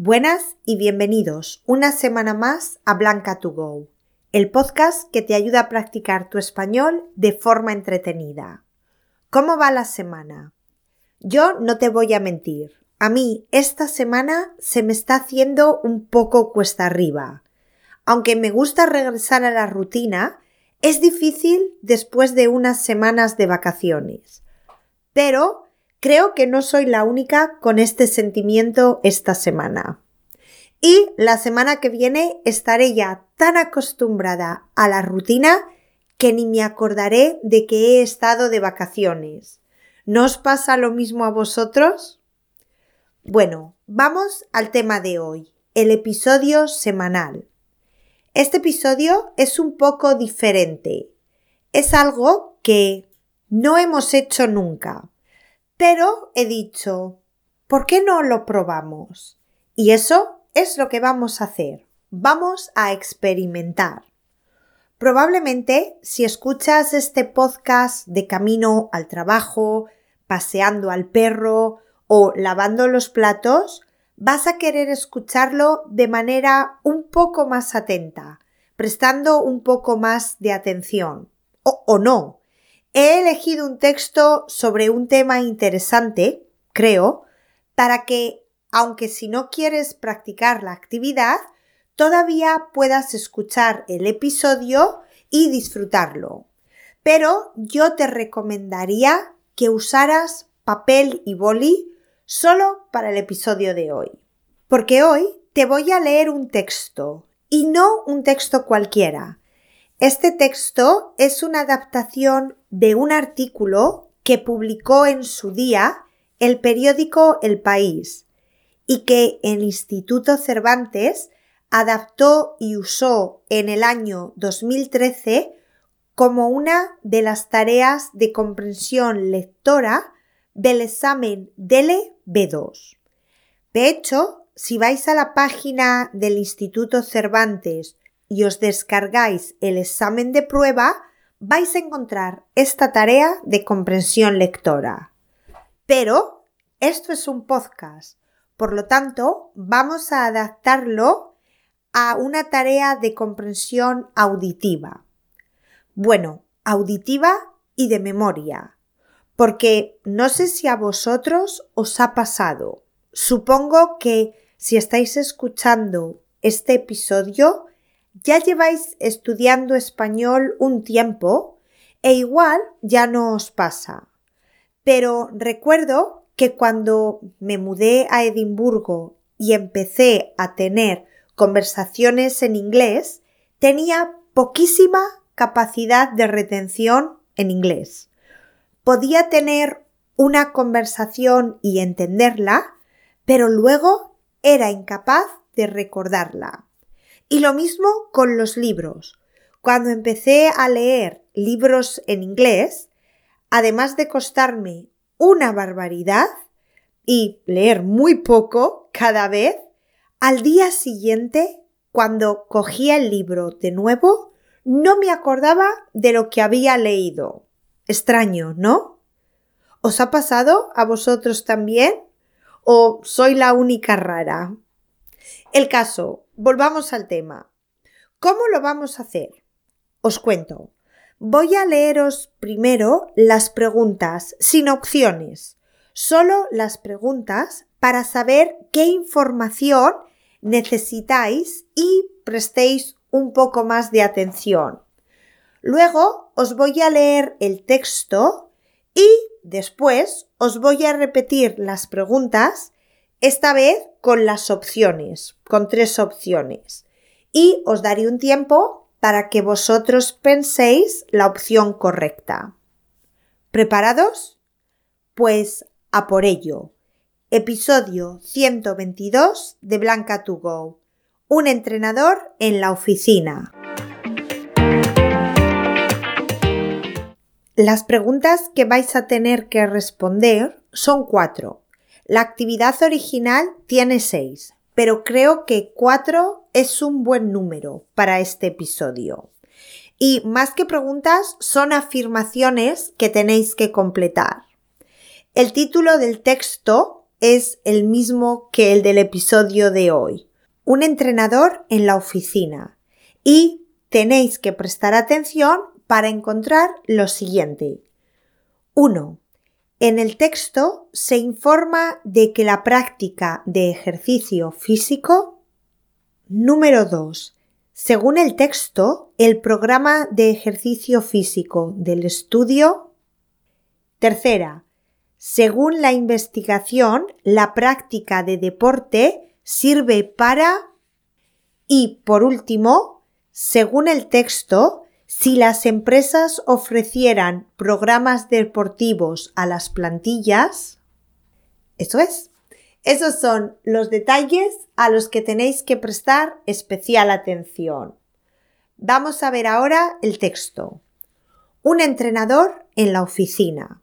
Buenas y bienvenidos una semana más a Blanca to Go, el podcast que te ayuda a practicar tu español de forma entretenida. ¿Cómo va la semana? Yo no te voy a mentir, a mí esta semana se me está haciendo un poco cuesta arriba. Aunque me gusta regresar a la rutina, es difícil después de unas semanas de vacaciones. Pero Creo que no soy la única con este sentimiento esta semana. Y la semana que viene estaré ya tan acostumbrada a la rutina que ni me acordaré de que he estado de vacaciones. ¿No os pasa lo mismo a vosotros? Bueno, vamos al tema de hoy, el episodio semanal. Este episodio es un poco diferente. Es algo que no hemos hecho nunca. Pero he dicho, ¿por qué no lo probamos? Y eso es lo que vamos a hacer. Vamos a experimentar. Probablemente si escuchas este podcast de camino al trabajo, paseando al perro o lavando los platos, vas a querer escucharlo de manera un poco más atenta, prestando un poco más de atención. O, no, He elegido un texto sobre un tema interesante, creo, para que, aunque si no quieres practicar la actividad, todavía puedas escuchar el episodio y disfrutarlo. Pero yo te recomendaría que usaras papel y boli solo para el episodio de hoy. Porque hoy te voy a leer un texto, y no un texto cualquiera, este texto es una adaptación de un artículo que publicó en su día el periódico El País y que el Instituto Cervantes adaptó y usó en el año 2013 como una de las tareas de comprensión lectora del examen DELE B2. De hecho, si vais a la página del Instituto Cervantes y os descargáis el examen de prueba, vais a encontrar esta tarea de comprensión lectora. Pero esto es un podcast, por lo tanto vamos a adaptarlo a una tarea de comprensión auditiva. Bueno, auditiva y de memoria, porque no sé si a vosotros os ha pasado. Supongo que si estáis escuchando este episodio ya lleváis estudiando español un tiempo e igual ya no os pasa. Pero recuerdo que cuando me mudé a Edimburgo y empecé a tener conversaciones en inglés, tenía poquísima capacidad de retención en inglés. Podía tener una conversación y entenderla, pero luego era incapaz de recordarla. Y lo mismo con los libros. Cuando empecé a leer libros en inglés, además de costarme una barbaridad y leer muy poco cada vez, al día siguiente, cuando cogía el libro de nuevo, no me acordaba de lo que había leído. Extraño, ¿no? ¿Os ha pasado a vosotros también? ¿O soy la única rara? El caso, volvamos al tema. ¿Cómo lo vamos a hacer? Os cuento. Voy a leeros primero las preguntas sin opciones, solo las preguntas para saber qué información necesitáis y prestéis un poco más de atención. Luego os voy a leer el texto y después os voy a repetir las preguntas esta vez con las opciones, con tres opciones. Y os daré un tiempo para que vosotros penséis la opción correcta. ¿Preparados? Pues a por ello. Episodio 122 de Blanca to Go. Un entrenador en la oficina. Las preguntas que vais a tener que responder son cuatro. La actividad original tiene seis, pero creo que cuatro es un buen número para este episodio. Y más que preguntas, son afirmaciones que tenéis que completar. El título del texto es el mismo que el del episodio de hoy. Un entrenador en la oficina. Y tenéis que prestar atención para encontrar lo siguiente. 1. En el texto se informa de que la práctica de ejercicio físico. Número 2. Según el texto, el programa de ejercicio físico del estudio. Tercera. Según la investigación, la práctica de deporte sirve para... Y por último, según el texto, si las empresas ofrecieran programas deportivos a las plantillas, eso es. Esos son los detalles a los que tenéis que prestar especial atención. Vamos a ver ahora el texto. Un entrenador en la oficina.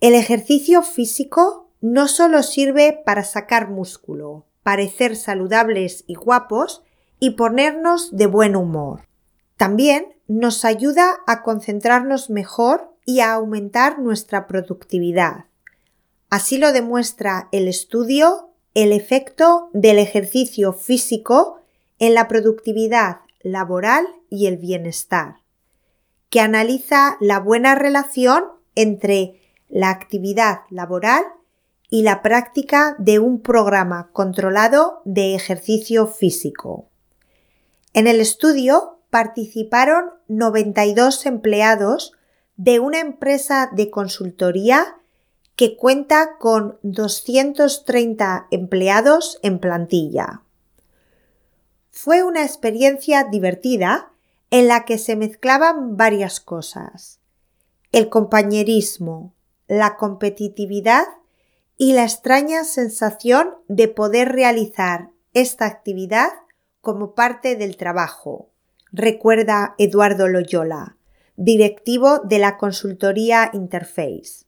El ejercicio físico no solo sirve para sacar músculo, parecer saludables y guapos y ponernos de buen humor. También nos ayuda a concentrarnos mejor y a aumentar nuestra productividad. Así lo demuestra el estudio el efecto del ejercicio físico en la productividad laboral y el bienestar, que analiza la buena relación entre la actividad laboral y la práctica de un programa controlado de ejercicio físico. En el estudio participaron 92 empleados de una empresa de consultoría que cuenta con 230 empleados en plantilla. Fue una experiencia divertida en la que se mezclaban varias cosas. El compañerismo, la competitividad y la extraña sensación de poder realizar esta actividad como parte del trabajo recuerda Eduardo Loyola, directivo de la consultoría Interface.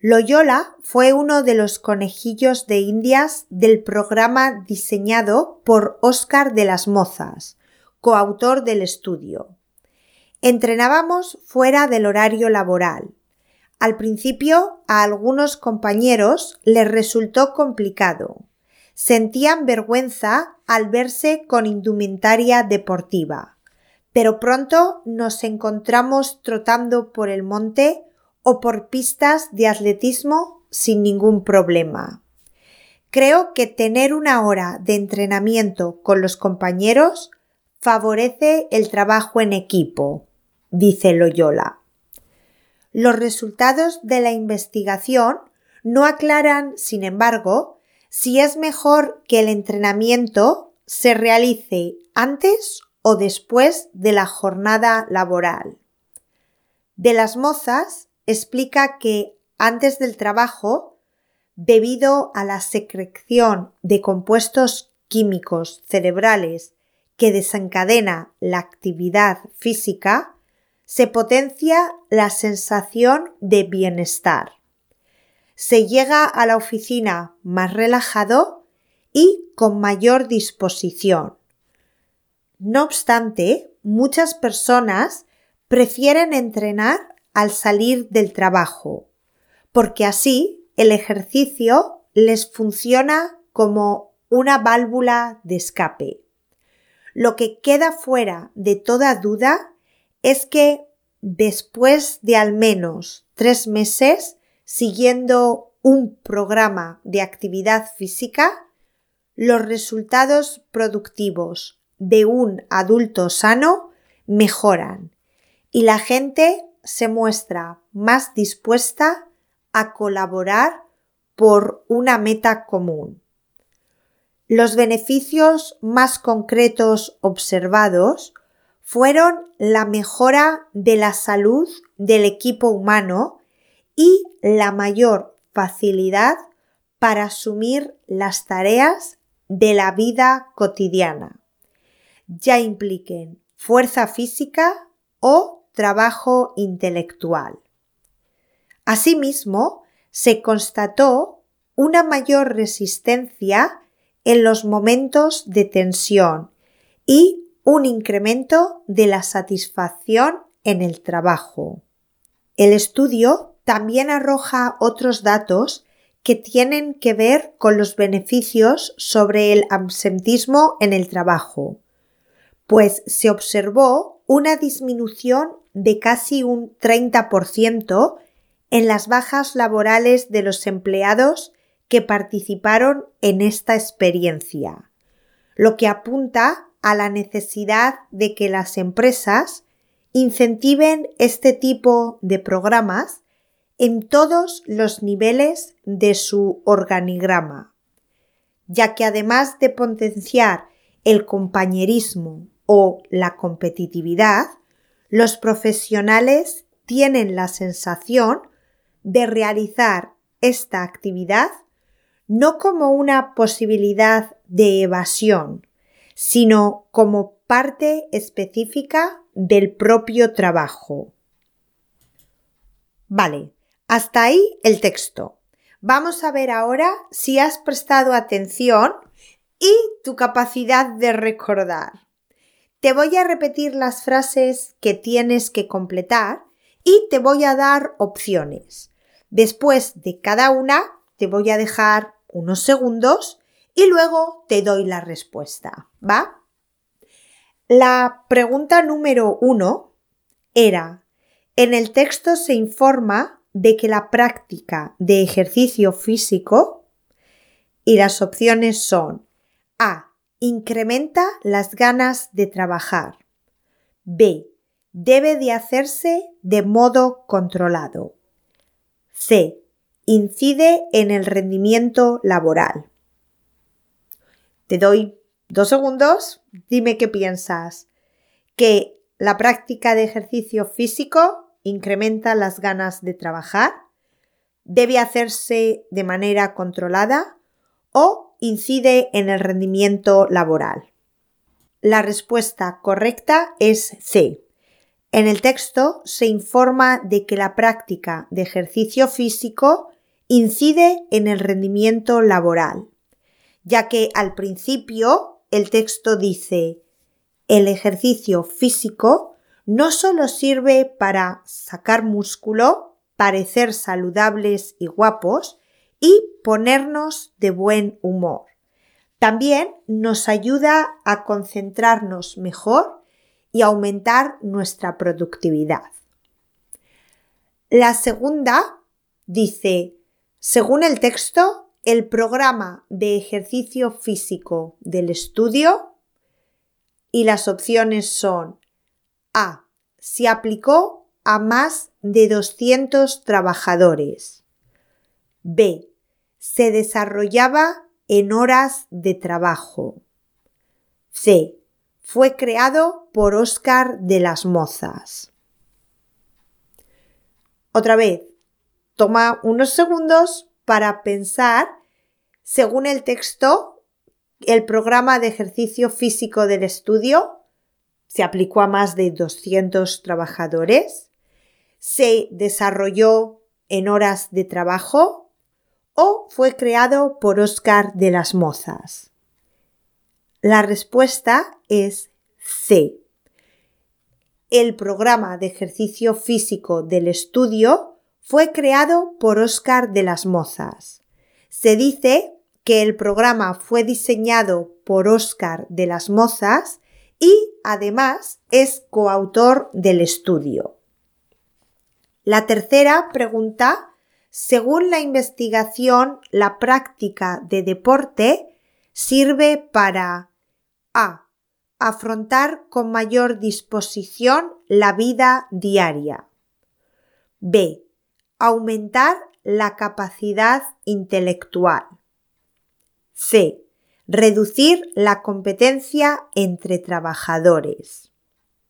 Loyola fue uno de los conejillos de indias del programa diseñado por Óscar de las Mozas, coautor del estudio. Entrenábamos fuera del horario laboral. Al principio a algunos compañeros les resultó complicado. Sentían vergüenza al verse con indumentaria deportiva pero pronto nos encontramos trotando por el monte o por pistas de atletismo sin ningún problema. Creo que tener una hora de entrenamiento con los compañeros favorece el trabajo en equipo, dice Loyola. Los resultados de la investigación no aclaran, sin embargo, si es mejor que el entrenamiento se realice antes o después de la jornada laboral. De las mozas explica que antes del trabajo, debido a la secreción de compuestos químicos cerebrales que desencadena la actividad física, se potencia la sensación de bienestar. Se llega a la oficina más relajado y con mayor disposición. No obstante, muchas personas prefieren entrenar al salir del trabajo, porque así el ejercicio les funciona como una válvula de escape. Lo que queda fuera de toda duda es que después de al menos tres meses siguiendo un programa de actividad física, los resultados productivos de un adulto sano mejoran y la gente se muestra más dispuesta a colaborar por una meta común. Los beneficios más concretos observados fueron la mejora de la salud del equipo humano y la mayor facilidad para asumir las tareas de la vida cotidiana ya impliquen fuerza física o trabajo intelectual. Asimismo, se constató una mayor resistencia en los momentos de tensión y un incremento de la satisfacción en el trabajo. El estudio también arroja otros datos que tienen que ver con los beneficios sobre el absentismo en el trabajo, pues se observó una disminución de casi un 30% en las bajas laborales de los empleados que participaron en esta experiencia, lo que apunta a la necesidad de que las empresas incentiven este tipo de programas en todos los niveles de su organigrama, ya que además de potenciar el compañerismo o la competitividad, los profesionales tienen la sensación de realizar esta actividad no como una posibilidad de evasión, sino como parte específica del propio trabajo. Vale, hasta ahí el texto. Vamos a ver ahora si has prestado atención y tu capacidad de recordar. Te voy a repetir las frases que tienes que completar y te voy a dar opciones. Después de cada una te voy a dejar unos segundos y luego te doy la respuesta, ¿va? La pregunta número uno era, en el texto se informa de que la práctica de ejercicio físico y las opciones son A. Incrementa las ganas de trabajar. B. Debe de hacerse de modo controlado. C. Incide en el rendimiento laboral. Te doy dos segundos. Dime qué piensas. Que la práctica de ejercicio físico incrementa las ganas de trabajar, debe hacerse de manera controlada o incide en el rendimiento laboral. La respuesta correcta es C. En el texto se informa de que la práctica de ejercicio físico incide en el rendimiento laboral, ya que al principio el texto dice el ejercicio físico no solo sirve para sacar músculo, parecer saludables y guapos y ponernos de buen humor. También nos ayuda a concentrarnos mejor y aumentar nuestra productividad. La segunda dice, según el texto, el programa de ejercicio físico del estudio y las opciones son a. Se aplicó a más de 200 trabajadores. B. Se desarrollaba en horas de trabajo. C. Fue creado por Óscar de las Mozas. Otra vez, toma unos segundos para pensar, según el texto, el programa de ejercicio físico del estudio se aplicó a más de 200 trabajadores, se desarrolló en horas de trabajo o fue creado por Óscar de las Mozas. La respuesta es C. El programa de ejercicio físico del estudio fue creado por Óscar de las Mozas. Se dice que el programa fue diseñado por Óscar de las Mozas y además es coautor del estudio. La tercera pregunta, según la investigación, la práctica de deporte sirve para A. Afrontar con mayor disposición la vida diaria. B. Aumentar la capacidad intelectual. C reducir la competencia entre trabajadores.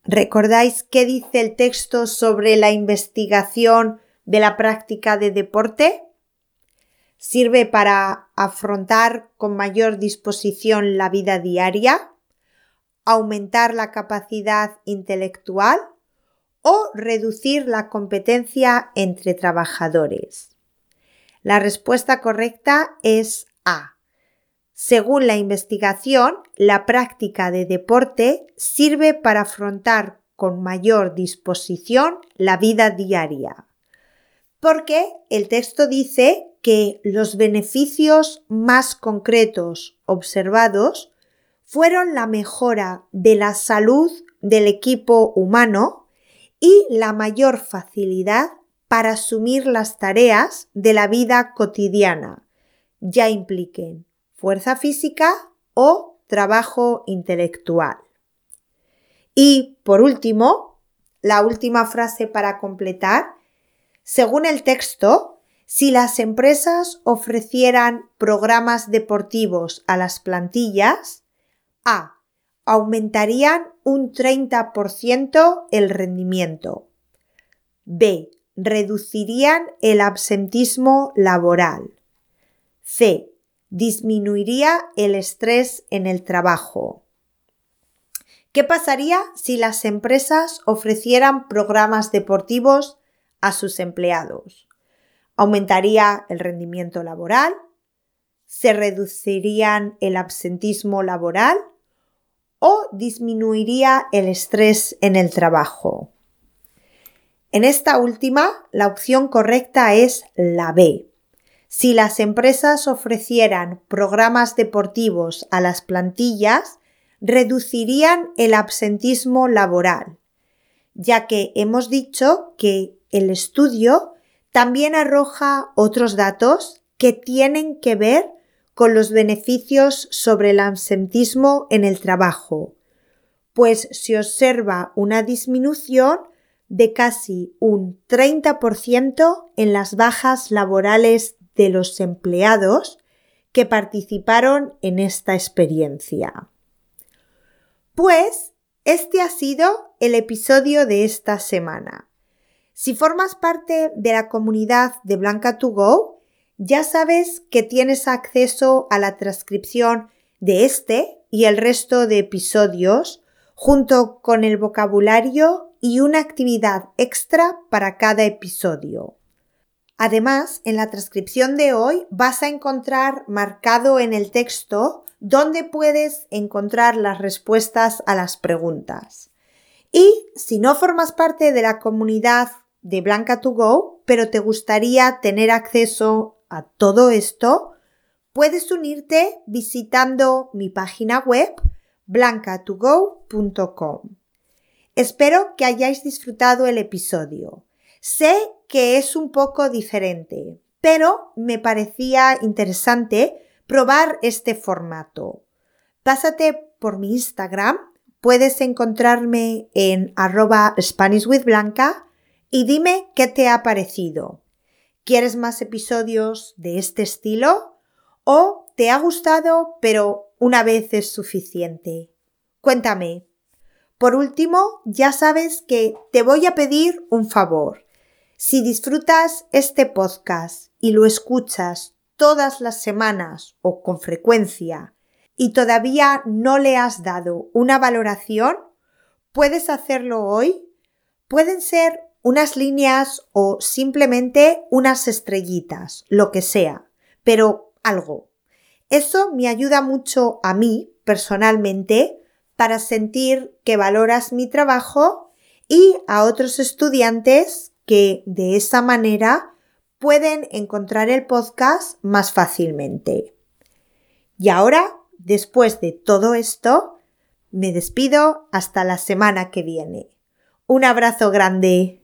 ¿Recordáis qué dice el texto sobre la investigación de la práctica de deporte? Sirve para afrontar con mayor disposición la vida diaria, aumentar la capacidad intelectual o reducir la competencia entre trabajadores. La respuesta correcta es A. Según la investigación, la práctica de deporte sirve para afrontar con mayor disposición la vida diaria. Porque el texto dice que los beneficios más concretos observados fueron la mejora de la salud del equipo humano y la mayor facilidad para asumir las tareas de la vida cotidiana, ya impliquen fuerza física o trabajo intelectual. Y por último, la última frase para completar, según el texto, si las empresas ofrecieran programas deportivos a las plantillas, A. Aumentarían un 30% el rendimiento. B. Reducirían el absentismo laboral. C. Disminuiría el estrés en el trabajo. ¿Qué pasaría si las empresas ofrecieran programas deportivos a sus empleados? Aumentaría el rendimiento laboral, se reducirían el absentismo laboral o disminuiría el estrés en el trabajo. En esta última, la opción correcta es la B. Si las empresas ofrecieran programas deportivos a las plantillas, reducirían el absentismo laboral, ya que hemos dicho que el estudio también arroja otros datos que tienen que ver con los beneficios sobre el absentismo en el trabajo, pues se observa una disminución de casi un 30% en las bajas laborales de los empleados que participaron en esta experiencia. Pues este ha sido el episodio de esta semana. Si formas parte de la comunidad de Blanca 2 Go, ya sabes que tienes acceso a la transcripción de este y el resto de episodios junto con el vocabulario y una actividad extra para cada episodio. Además, en la transcripción de hoy vas a encontrar marcado en el texto donde puedes encontrar las respuestas a las preguntas. Y si no formas parte de la comunidad de Blanca 2 Go, pero te gustaría tener acceso a todo esto, puedes unirte visitando mi página web blanca2go.com. Espero que hayáis disfrutado el episodio. Sé que es un poco diferente, pero me parecía interesante probar este formato. Pásate por mi Instagram, puedes encontrarme en arroba SpanishWithBlanca y dime qué te ha parecido. ¿Quieres más episodios de este estilo? ¿O te ha gustado pero una vez es suficiente? Cuéntame. Por último, ya sabes que te voy a pedir un favor. Si disfrutas este podcast y lo escuchas todas las semanas o con frecuencia y todavía no le has dado una valoración, puedes hacerlo hoy. Pueden ser unas líneas o simplemente unas estrellitas, lo que sea, pero algo. Eso me ayuda mucho a mí personalmente para sentir que valoras mi trabajo y a otros estudiantes que de esa manera pueden encontrar el podcast más fácilmente. Y ahora, después de todo esto, me despido hasta la semana que viene. Un abrazo grande.